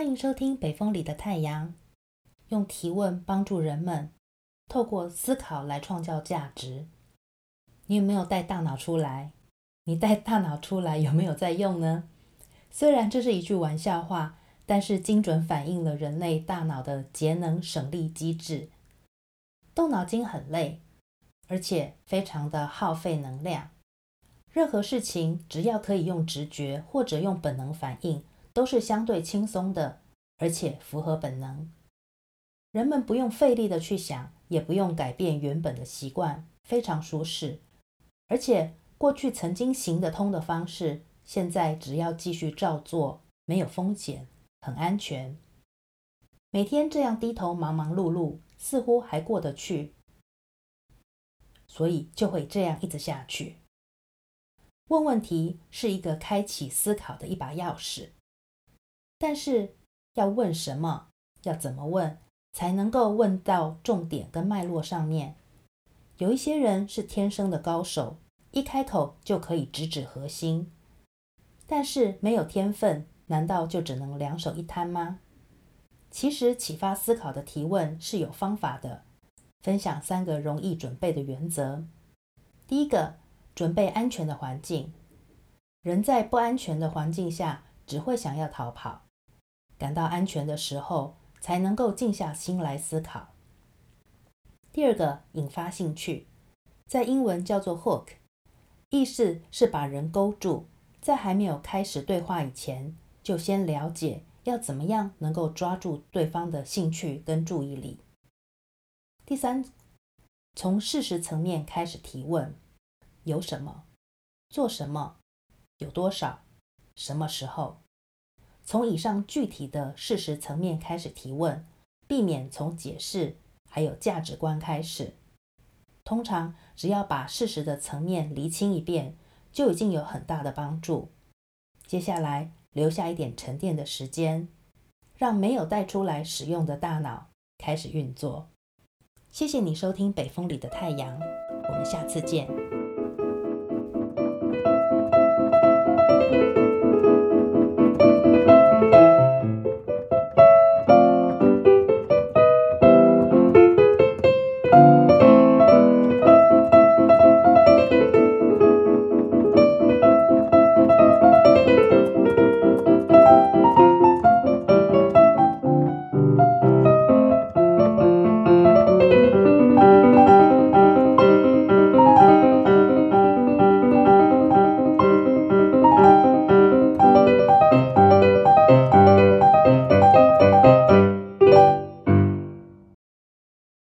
欢迎收听《北风里的太阳》，用提问帮助人们透过思考来创造价值。你有没有带大脑出来？你带大脑出来有没有在用呢？虽然这是一句玩笑话，但是精准反映了人类大脑的节能省力机制。动脑筋很累，而且非常的耗费能量。任何事情只要可以用直觉或者用本能反应，都是相对轻松的，而且符合本能。人们不用费力的去想，也不用改变原本的习惯，非常舒适。而且过去曾经行得通的方式，现在只要继续照做，没有风险，很安全。每天这样低头忙忙碌碌，似乎还过得去，所以就会这样一直下去。问问题是一个开启思考的一把钥匙，但是要问什么，要怎么问，才能够问到重点跟脉络上面。有一些人是天生的高手，一开口就可以直指核心，但是没有天分，难道就只能两手一摊吗？其实启发思考的提问是有方法的，分享三个容易准备的原则。第一个。准备安全的环境。人在不安全的环境下，只会想要逃跑。感到安全的时候，才能够静下心来思考。第二个，引发兴趣，在英文叫做 hook，意思是把人勾住，在还没有开始对话以前，就先了解要怎么样能够抓住对方的兴趣跟注意力。第三，从事实层面开始提问。有什么？做什么？有多少？什么时候？从以上具体的事实层面开始提问，避免从解释还有价值观开始。通常只要把事实的层面厘清一遍，就已经有很大的帮助。接下来留下一点沉淀的时间，让没有带出来使用的大脑开始运作。谢谢你收听《北风里的太阳》，我们下次见。